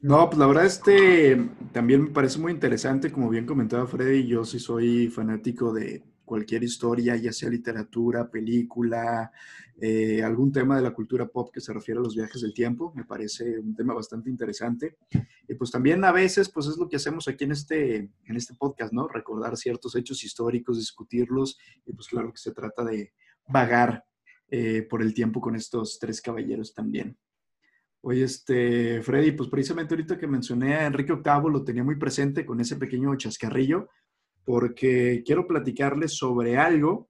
No, pues la verdad este también me parece muy interesante, como bien comentaba Freddy, yo sí soy fanático de cualquier historia, ya sea literatura, película, eh, algún tema de la cultura pop que se refiere a los viajes del tiempo, me parece un tema bastante interesante. Y pues también a veces, pues es lo que hacemos aquí en este, en este podcast, ¿no? Recordar ciertos hechos históricos, discutirlos, y pues claro que se trata de vagar eh, por el tiempo con estos tres caballeros también. Oye, este, Freddy, pues precisamente ahorita que mencioné a Enrique VIII lo tenía muy presente con ese pequeño chascarrillo, porque quiero platicarles sobre algo.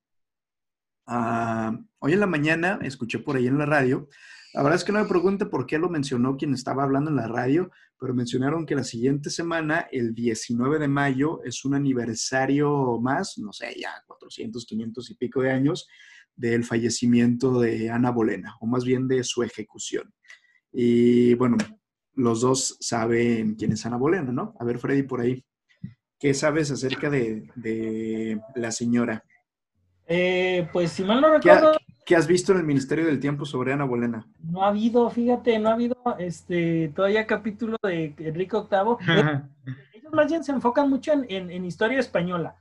Ah, hoy en la mañana escuché por ahí en la radio, la verdad es que no me pregunte por qué lo mencionó quien estaba hablando en la radio, pero mencionaron que la siguiente semana, el 19 de mayo, es un aniversario más, no sé, ya 400, 500 y pico de años, del fallecimiento de Ana Bolena, o más bien de su ejecución. Y bueno, los dos saben quién es Ana Bolena, ¿no? A ver, Freddy, por ahí. ¿Qué sabes acerca de, la señora? Eh, pues si mal no recuerdo. ¿Qué, has visto en el Ministerio del Tiempo sobre Ana Bolena? No ha habido, fíjate, no ha habido este todavía capítulo de Enrique VIII. (laughs) Ellos más bien se enfocan mucho en historia española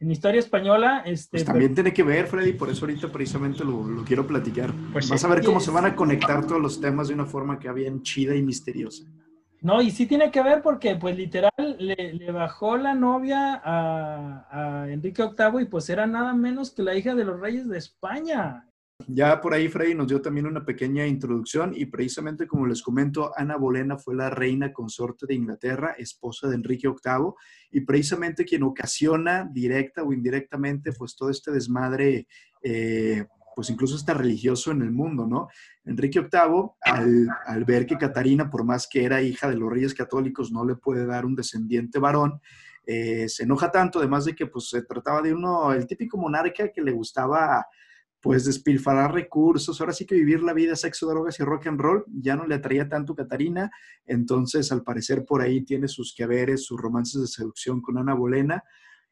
en historia española. Este, pues también tiene que ver, Freddy, por eso ahorita precisamente lo, quiero platicar. Pues Vas a ver cómo se van a conectar todos los temas de una forma que bien chida y misteriosa. No, y sí tiene que ver porque, pues, literal, le, bajó la novia a, Enrique VIII y pues era nada menos que la hija de los reyes de España. ya por ahí Freddy nos dio también una pequeña introducción y precisamente como les comento, Ana Bolena fue la reina consorte de Inglaterra, esposa de Enrique VIII y precisamente quien ocasiona directa o indirectamente pues todo este desmadre, eh, pues incluso está religioso en el mundo, ¿no? Enrique VIII, al, al, ver que Catarina, por más que era hija de los reyes católicos, no le puede dar un descendiente varón, eh, se enoja tanto, además de que pues se trataba de uno, el típico monarca que le gustaba pues despilfarrar recursos, ahora sí que vivir la vida, sexo, drogas y rock and roll, ya no le atraía tanto Catarina, entonces al parecer por ahí tiene sus queveres, sus romances de seducción con Ana Bolena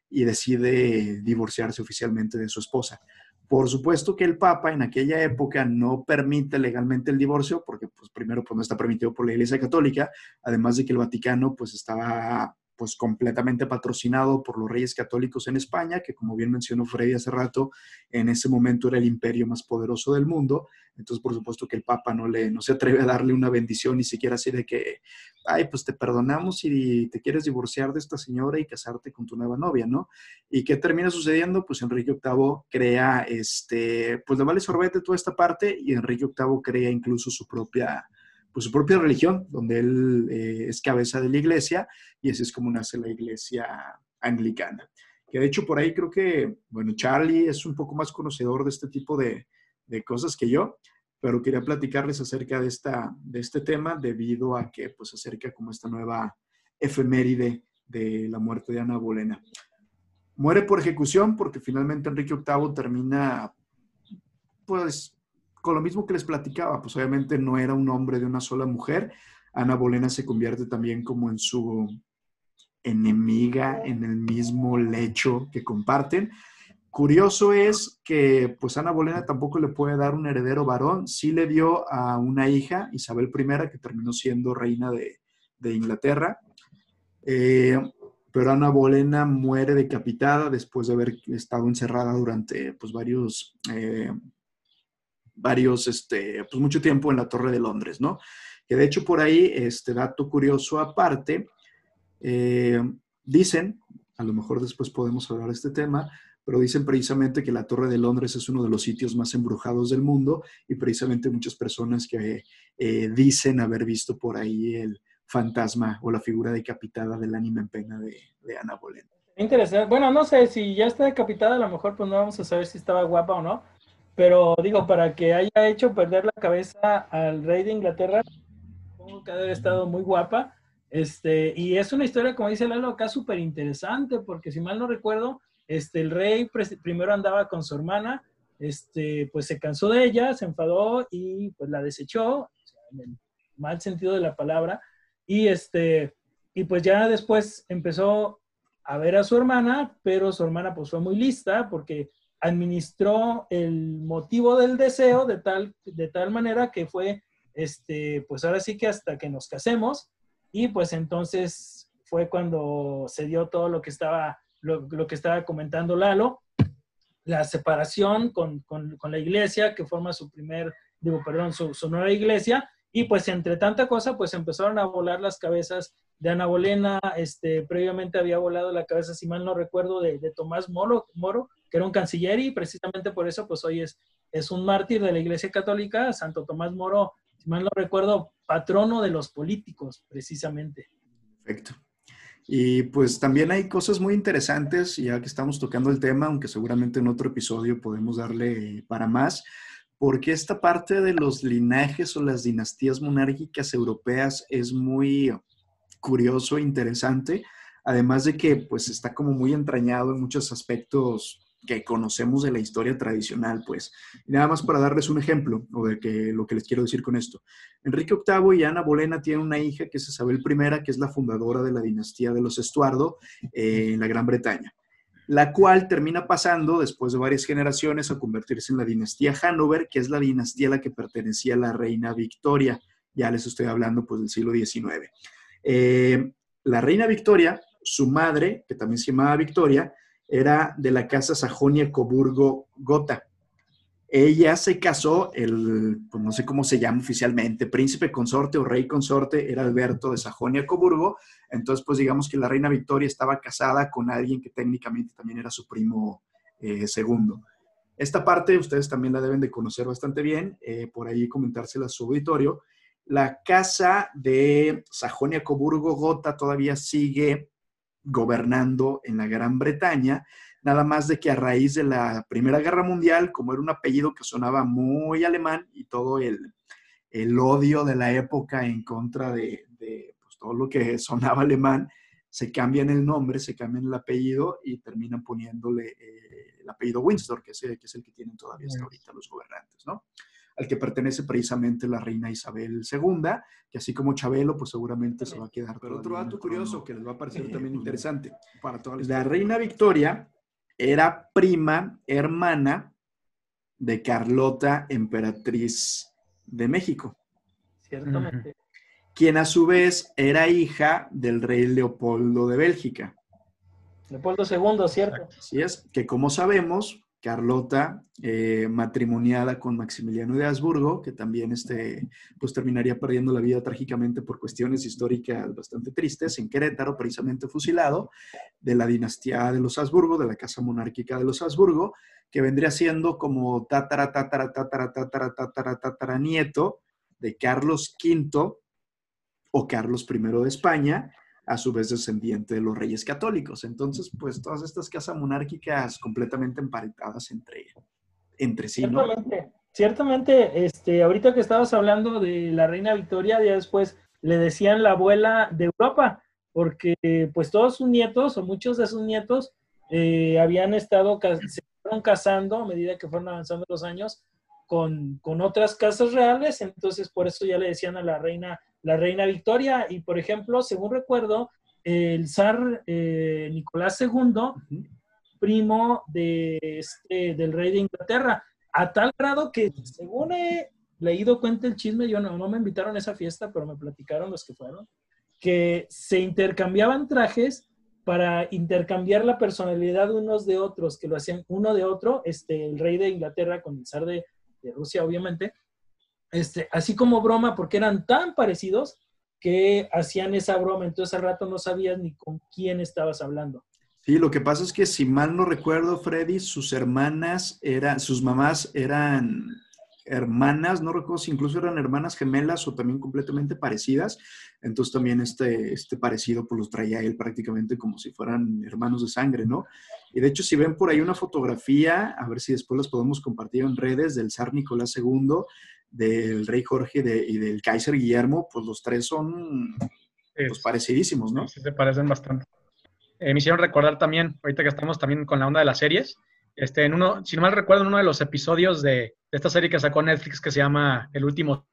y decide divorciarse oficialmente de su esposa. Por supuesto que el Papa en aquella época no permite legalmente el divorcio, porque pues primero pues no está permitido por la Iglesia Católica, además de que el Vaticano pues estaba pues completamente patrocinado por los reyes católicos en España, que como bien mencionó Freddy hace rato, en ese momento era el imperio más poderoso del mundo. Entonces, por supuesto que el Papa no, le, no se atreve a darle una bendición, ni siquiera así de que, ay, pues te perdonamos y te quieres divorciar de esta señora y casarte con tu nueva novia, ¿no? ¿Y qué termina sucediendo? Pues Enrique VIII crea, este, pues le vale sorbete toda esta parte y Enrique VIII crea incluso su propia pues, su propia religión, donde él eh, es cabeza de la iglesia y así es como nace la iglesia anglicana. Que de hecho por ahí creo que, bueno, Charlie es un poco más conocedor de este tipo de, de cosas que yo, pero quería platicarles acerca de, esta, de este tema debido a que pues acerca como esta nueva efeméride de la muerte de Ana Bolena. Muere por ejecución porque finalmente Enrique VIII termina pues con lo mismo que les platicaba, pues obviamente no era un hombre de una sola mujer. Ana Bolena se convierte también como en su enemiga en el mismo lecho que comparten. Curioso es que pues Ana Bolena tampoco le puede dar un heredero varón, sí le dio a una hija, Isabel I, que terminó siendo reina de, Inglaterra, eh, pero Ana Bolena muere decapitada después de haber estado encerrada durante pues varios eh, varios, este, pues mucho tiempo en la Torre de Londres, ¿no? Que de hecho por ahí, este dato curioso aparte, eh, dicen, a lo mejor después podemos hablar de este tema, pero dicen precisamente que la Torre de Londres es uno de los sitios más embrujados del mundo y precisamente muchas personas que eh, dicen haber visto por ahí el fantasma o la figura decapitada del ánima en pena de, de Ana Boleyn. Interesante. Bueno, no sé, si ya está decapitada, a lo mejor pues no vamos a saber si estaba guapa o no, pero digo, para que haya hecho perder la cabeza al rey de Inglaterra, supongo que haber estado muy guapa. Este, y es una historia, como dice Lalo, acá súper interesante, porque si mal no recuerdo, este, el rey primero andaba con su hermana, este, pues se cansó de ella, se enfadó y pues la desechó, en el mal sentido de la palabra, y este, y pues ya después empezó a ver a su hermana, pero su hermana pues fue muy lista porque administró el motivo del deseo de tal, de tal manera que fue, este, pues ahora sí que hasta que nos casemos. Y pues entonces fue cuando se dio todo lo que estaba, lo, que estaba comentando Lalo, la separación con, con, con, la iglesia que forma su primer, digo, perdón, su, su nueva iglesia. Y pues entre tanta cosa pues empezaron a volar las cabezas de Ana Bolena, este, previamente había volado la cabeza, si mal no recuerdo, de, Tomás Moro, Moro, que era un canciller y precisamente por eso, pues hoy es, es un mártir de la Iglesia Católica, Santo Tomás Moro, si mal no recuerdo, patrono de los políticos, precisamente. Perfecto. Y pues también hay cosas muy interesantes, ya que estamos tocando el tema, aunque seguramente en otro episodio podemos darle para más, porque esta parte de los linajes o las dinastías monárquicas europeas es muy curioso, interesante, además de que pues está como muy entrañado en muchos aspectos que conocemos de la historia tradicional, pues. Y nada más para darles un ejemplo, o de que, lo que les quiero decir con esto. Enrique VIII y Ana Bolena tienen una hija que es Isabel I, que es la fundadora de la dinastía de los Estuardo eh, en la Gran Bretaña, la cual termina pasando, después de varias generaciones, a convertirse en la dinastía Hanover, que es la dinastía a la que pertenecía la reina Victoria. Ya les estoy hablando, pues, del siglo XIX. Eh, la reina Victoria, su madre, que también se llamaba Victoria, era de la casa Sajonia Coburgo Gotha. Ella se casó, el, pues no sé cómo se llama oficialmente, príncipe consorte o rey consorte era Alberto de Sajonia Coburgo. Entonces, pues digamos que la reina Victoria estaba casada con alguien que técnicamente también era su primo eh, segundo. Esta parte ustedes también la deben de conocer bastante bien, eh, por ahí comentársela a su auditorio. La casa de Sajonia-Coburgo-Gotha todavía sigue gobernando en la Gran Bretaña, nada más de que a raíz de la Primera Guerra Mundial, como era un apellido que sonaba muy alemán y todo el, el odio de la época en contra de, pues, todo lo que sonaba alemán, se cambian el nombre, se cambian el apellido y terminan poniéndole eh, el apellido Windsor, que es, el, que es el que tienen todavía hasta ahorita los gobernantes, ¿no? Al que pertenece precisamente la reina Isabel II, que así como Chabelo, pues seguramente se va a quedar. Pero otro dato curioso que les va a parecer también interesante. Para toda la reina Victoria era prima, hermana de Carlota, emperatriz de México. Ciertamente. Quien a su vez era hija del rey Leopoldo de Bélgica. Leopoldo II, ¿cierto? Así es, que como sabemos, Carlota, eh, matrimoniada con Maximiliano de Habsburgo, que también este, pues terminaría perdiendo la vida trágicamente por cuestiones históricas bastante tristes, en Querétaro, precisamente fusilado, de la dinastía de los Habsburgo, de la casa monárquica de los Habsburgo, que vendría siendo como tatara, tatara, tatara, tatara, tatara, tatara, nieto de Carlos V o Carlos I de España, a su vez descendiente de los reyes católicos. Entonces, pues todas estas casas monárquicas completamente emparentadas entre, entre sí, ¿no? Ciertamente, ciertamente, este, ahorita que estabas hablando de la reina Victoria, ya después le decían la abuela de Europa, porque pues todos sus nietos o muchos de sus nietos eh, habían estado, se fueron casando a medida que fueron avanzando los años con, con otras casas reales, entonces por eso ya le decían a la reina la reina Victoria. Y, por ejemplo, según recuerdo, el zar eh, Nicolás II, primo de este, del rey de Inglaterra, a tal grado que, según he leído cuenta el chisme, yo no, no me invitaron a esa fiesta, pero me platicaron los que fueron, que se intercambiaban trajes para intercambiar la personalidad unos de otros, que lo hacían uno de otro, este, el rey de Inglaterra con el zar de, de Rusia, obviamente, este, así como broma, porque eran tan parecidos que hacían esa broma. Entonces al rato no sabías ni con quién estabas hablando. Sí, lo que pasa es que si mal no recuerdo, Freddy, sus hermanas eran, sus mamás eran hermanas, no recuerdo si incluso eran hermanas gemelas o también completamente parecidas. Entonces también este, este parecido pues los traía él prácticamente como si fueran hermanos de sangre, ¿no? Y de hecho si ven por ahí una fotografía, a ver si después las podemos compartir en redes del zar Nicolás II, del rey Jorge y del Kaiser Guillermo, pues los tres son pues, parecidísimos, ¿no? Sí, se parecen bastante. Eh, me hicieron recordar también, ahorita que estamos también con la onda de las series, este, en uno, si no mal recuerdo, en uno de los episodios de, esta serie que sacó Netflix que se llama El último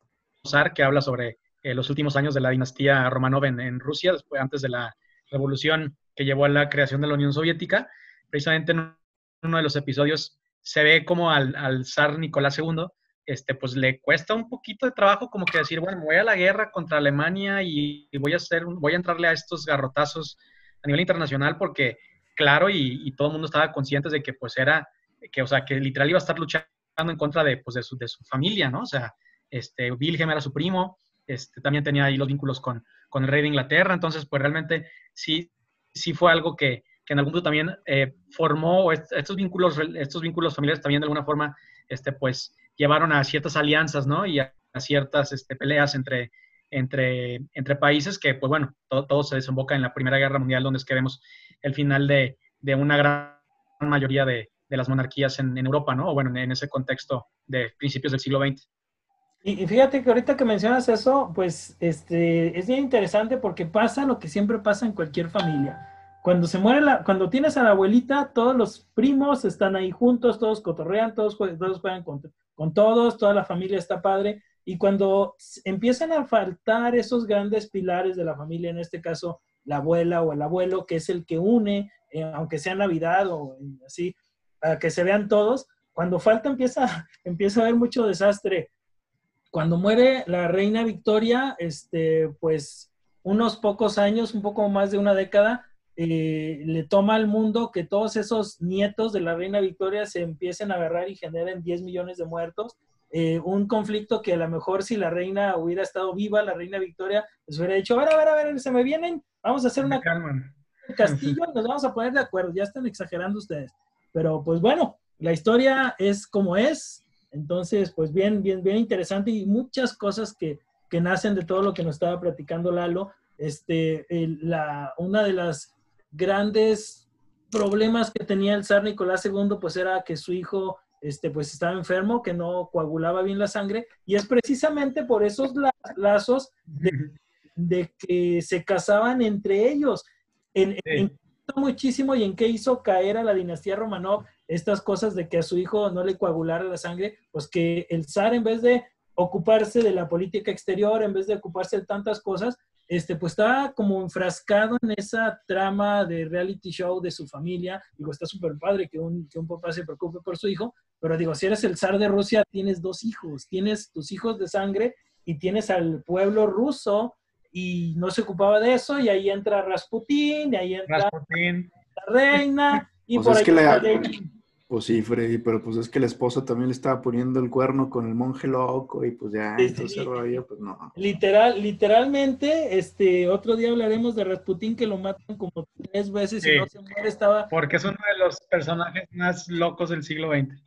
zar, que habla sobre eh, los últimos años de la dinastía Romanov en, Rusia, después, antes de la revolución que llevó a la creación de la Unión Soviética. Precisamente en uno de los episodios se ve como al, al zar Nicolás II este, pues le cuesta un poquito de trabajo como que decir, bueno, voy a la guerra contra Alemania y, voy a hacer, voy a entrarle a estos garrotazos a nivel internacional porque, claro, y, todo el mundo estaba consciente de que pues era, que, o sea, que literal iba a estar luchando en contra de, pues, de, su, de su familia, ¿no? O sea, este, Wilhelm era su primo, este, también tenía ahí los vínculos con, con el rey de Inglaterra, entonces, pues realmente sí, sí fue algo que, que en algún punto también eh, formó estos vínculos, estos vínculos familiares también de alguna forma, este, pues, llevaron a ciertas alianzas, ¿no? Y a, ciertas este, peleas entre, entre, entre países que, pues bueno, todo, todo, se desemboca en la Primera Guerra Mundial, donde es que vemos el final de, de una gran mayoría de, de las monarquías en, en, Europa, ¿no? O bueno, en ese contexto de principios del siglo XX. Y, fíjate que ahorita que mencionas eso, pues este, es bien interesante porque pasa lo que siempre pasa en cualquier familia. Cuando se muere la, cuando tienes a la abuelita, todos los primos están ahí juntos, todos cotorrean, todos, todos juegan con, con todos, toda la familia está padre. Y cuando empiezan a faltar esos grandes pilares de la familia, en este caso la abuela o el abuelo, que es el que une, eh, aunque sea Navidad o así, para que se vean todos, cuando falta empieza, (laughs) empieza a haber mucho desastre. Cuando muere la reina Victoria, este, pues unos pocos años, un poco más de una década, eh, le toma al mundo que todos esos nietos de la reina Victoria se empiecen a agarrar y generen 10 millones de muertos. Eh, un conflicto que a lo mejor si la reina hubiera estado viva, la reina Victoria, les hubiera dicho, a ver, a ver, a ver, se me vienen, vamos a hacer una calma. castillo y nos vamos a poner de acuerdo, ya están exagerando ustedes. Pero pues bueno, la historia es como es, entonces, pues bien, bien, bien interesante y muchas cosas que, que nacen de todo lo que nos estaba platicando Lalo. Este, la, una de las grandes problemas que tenía el zar Nicolás II, pues era que su hijo este, pues estaba enfermo, que no coagulaba bien la sangre, y es precisamente por esos lazos de, que se casaban entre ellos. En, muchísimo y en qué hizo caer a la dinastía Romanov estas cosas de que a su hijo no le coagulara la sangre, pues que el zar en vez de ocuparse de la política exterior, en vez de ocuparse de tantas cosas, este, pues estaba como enfrascado en esa trama de reality show de su familia. Digo, está súper padre que un, que un papá se preocupe por su hijo, pero digo, si eres el zar de Rusia, tienes dos hijos, tienes tus hijos de sangre y tienes al pueblo ruso y no se ocupaba de eso y ahí entra Rasputín y ahí entra la reina y pues por ahí pues sí, Freddy, pero pues es que la esposa también le estaba poniendo el cuerno con el monje loco y pues ya, entonces pues no. Literal, literalmente, este, otro día hablaremos de Rasputín que lo matan como tres veces y no se muere, estaba... Porque es uno de los personajes más locos del siglo XX.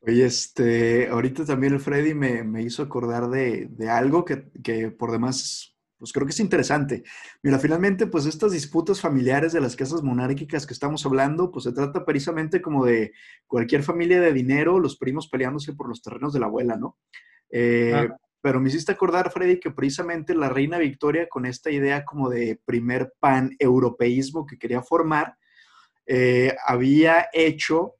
Oye, este, ahorita también el Freddy me, me hizo acordar de, de algo que, que por demás pues creo que es interesante. Mira, finalmente, pues estas disputas familiares de las casas monárquicas que estamos hablando, pues se trata precisamente como de cualquier familia de dinero, los primos peleándose por los terrenos de la abuela, ¿no? Eh, pero me hiciste acordar, Freddy, que precisamente la reina Victoria, con esta idea como de primer pan-europeísmo que quería formar, eh, había hecho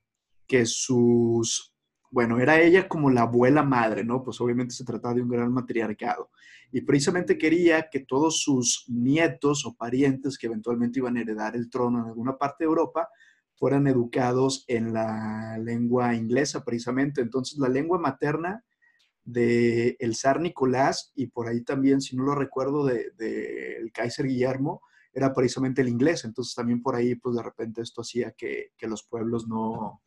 que sus, bueno, era ella como la abuela madre, ¿no? Pues obviamente se trataba de un gran matriarcado y precisamente quería que todos sus nietos o parientes que eventualmente iban a heredar el trono en alguna parte de Europa fueran educados en la lengua inglesa precisamente. Entonces la lengua materna del el zar Nicolás y por ahí también, si no lo recuerdo, del de, Kaiser Guillermo, era precisamente el inglés. Entonces también por ahí, pues de repente esto hacía que los pueblos no,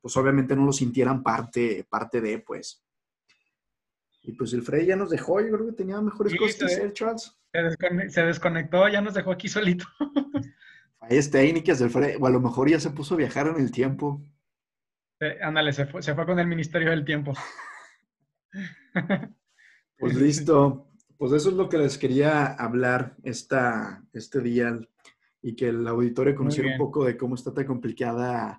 pues obviamente no lo sintieran parte, parte de, pues. Y pues el Freddy ya nos dejó, yo creo que tenía mejores cosas que hacer, Charles. Se, desconectó, ya nos dejó aquí solito. Fallas técnicas del Freddy, o a lo mejor ya se puso a viajar en el tiempo. ándale, se fue, se fue con el Ministerio del Tiempo. (laughs) Pues listo. Pues eso es lo que les quería hablar esta, este día y que el auditorio conociera un poco de cómo está tan complicada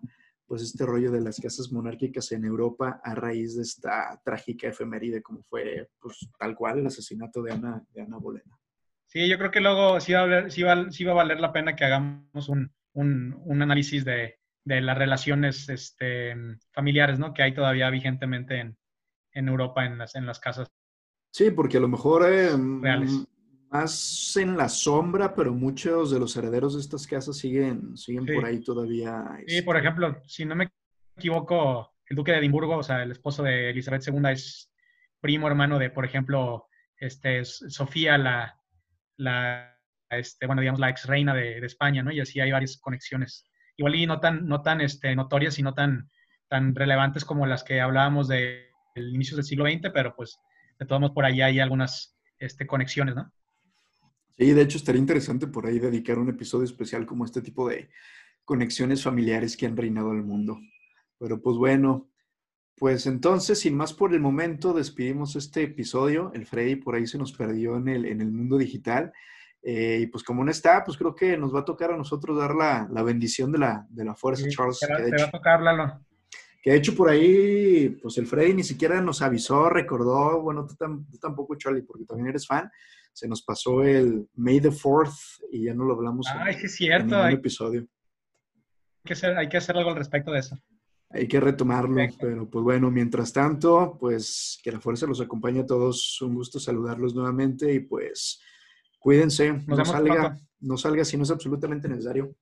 pues este rollo de las casas monárquicas en Europa a raíz de esta trágica efeméride como fue pues tal cual el asesinato de Ana, de Ana Bolena. Sí, yo creo que luego sí va a, valer, sí va, a valer la pena que hagamos un, un, análisis de, de, las relaciones este, familiares ¿no? que hay todavía vigentemente en, en Europa en las, en las casas. Sí, porque a lo mejor eh, más en la sombra, pero muchos de los herederos de estas casas siguen, siguen por ahí todavía. Sí, por este ejemplo, si no me equivoco, el duque de Edimburgo, o sea, el esposo de Elizabeth II es primo hermano de, por ejemplo, este, Sofía, la, la este, bueno, digamos, la ex reina de, España, ¿no? Y así hay varias conexiones. Igual y no tan, no tan este, notorias y no tan, tan relevantes como las que hablábamos de, del inicio del siglo XX, pero pues de todos modos por ahí hay algunas este, conexiones, ¿no? Sí, de hecho estaría interesante por ahí dedicar un episodio especial como este tipo de conexiones familiares que han reinado el mundo. Pero pues bueno, pues entonces, sin más por el momento, despedimos este episodio. El Freddy por ahí se nos perdió en el, en el mundo digital. Eh, y pues como no está, pues creo que nos va a tocar a nosotros dar la, la bendición de la, de la fuerza, Charles. Te, va, a tocar, Lalo. Que de hecho por ahí, pues el Freddy ni siquiera nos avisó, recordó, bueno, tú, tú tampoco, Charlie, porque también eres fan, se nos pasó el May the 4th y ya no lo hablamos en, es cierto. hay, episodio. Hay que, hacer, hay que hacer algo al respecto de eso. Hay que retomarlo, pero pues bueno, mientras tanto, pues que la fuerza los acompañe a todos. Un gusto saludarlos nuevamente y pues cuídense, no salga, no salga si no es absolutamente necesario.